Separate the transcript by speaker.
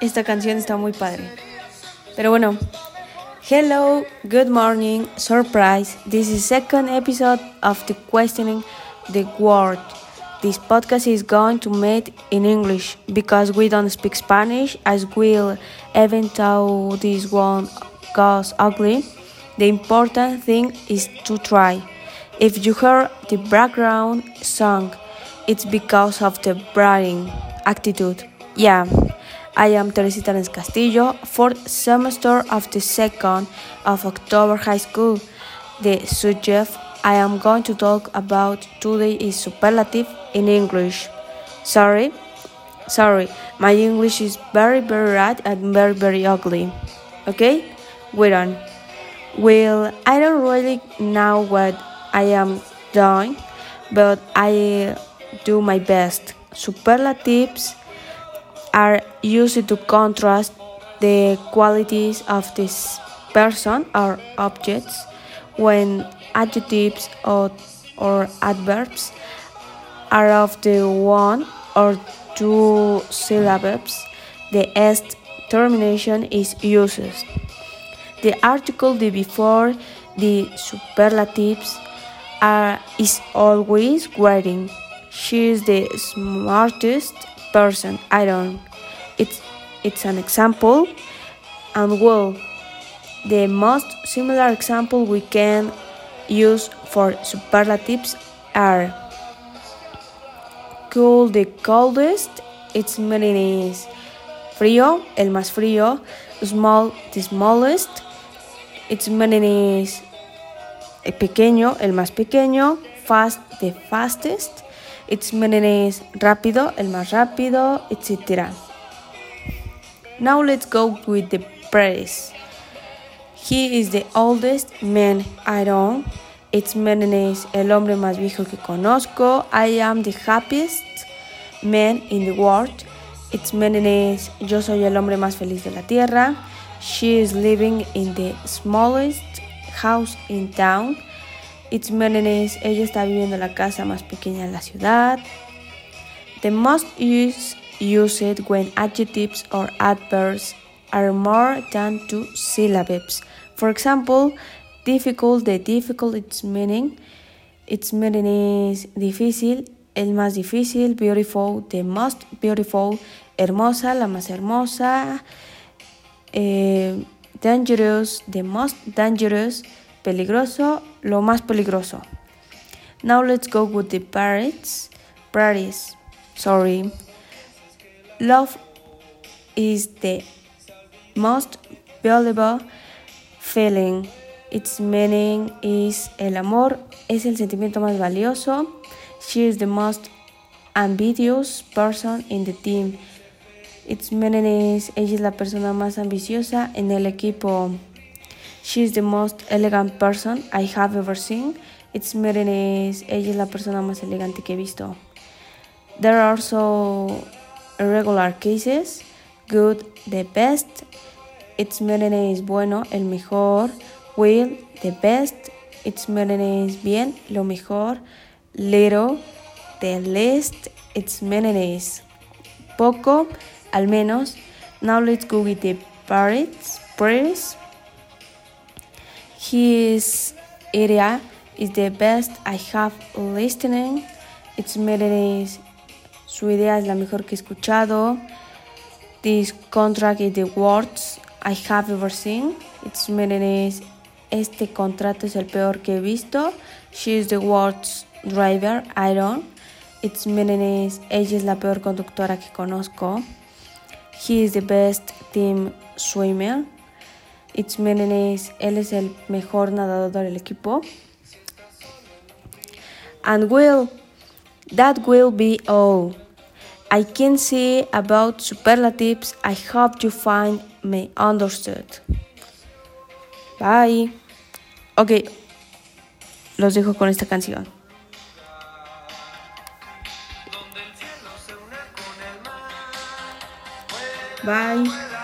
Speaker 1: esta canción está muy padre. Pero bueno, hello, good morning, surprise. This is second episode of the questioning the word. This podcast is going to made in English because we don't speak Spanish as will even though this one goes ugly. The important thing is to try. If you hear the background song, it's because of the bragging attitude. Yeah, I am Teresita Nes Castillo, fourth semester of the second of October High School. The subject I am going to talk about today is superlative in English. Sorry, sorry, my English is very, very bad and very, very ugly. Okay, wait on. Well, I don't really know what I am doing, but I do my best. Superlatives are used to contrast the qualities of this person or objects when adjectives or, or adverbs are of the one or two syllables. The est termination is used. The article the before the superlatives are, is always wearing. She is the smartest person. I don't. It's an example, and well, the most similar example we can use for superlatives are cool, the coldest. Its meaning is frío, el más frío. Small, the smallest. Its meaning is pequeño, el más pequeño. Fast, the fastest. Its meaning is rápido, el más rápido, etc. Now let's go with the praise. He is the oldest man I know. Its meaning is el hombre más viejo que conozco. I am the happiest man in the world. Its meaning is yo soy el hombre más feliz de la tierra. She is living in the smallest house in town. Its meaning is ella está viviendo en la casa más pequeña en la ciudad. The most used used when adjectives or adverbs are more than two syllables. For example, difficult, the difficult its meaning. Its meaning is difícil, el más difícil, beautiful, the most beautiful, hermosa, la más hermosa, eh, dangerous, the most dangerous, peligroso, lo más peligroso. Now let's go with the parrots. Parrots, sorry. Love is the most valuable feeling. Its meaning is el amor es el sentimiento más valioso. She is the most ambitious person in the team. Its meaning is ella es la persona más ambiciosa en el equipo. She is the most elegant person I have ever seen. Its meaning is ella es la persona más elegante que he visto. There are also irregular cases. Good, the best. Its meaning is bueno, el mejor. Will, the best. Its meaning is bien, lo mejor. Little, the least. Its meaning is poco, al menos. Now let's go with the parrots. Praise. His area is the best I have listening. Its meaning is su idea es la mejor que he escuchado. This contract is the worst I have ever seen. Its meaning este contrato es el peor que he visto. She is the worst driver I don't. Its meaning is ella es la peor conductora que conozco. He is the best team swimmer. Its meaning is él es el mejor nadador del equipo. And will, that will be all. I can see about superlatives. I hope you find me understood. Bye. Ok, los dejo con esta canción. Bye.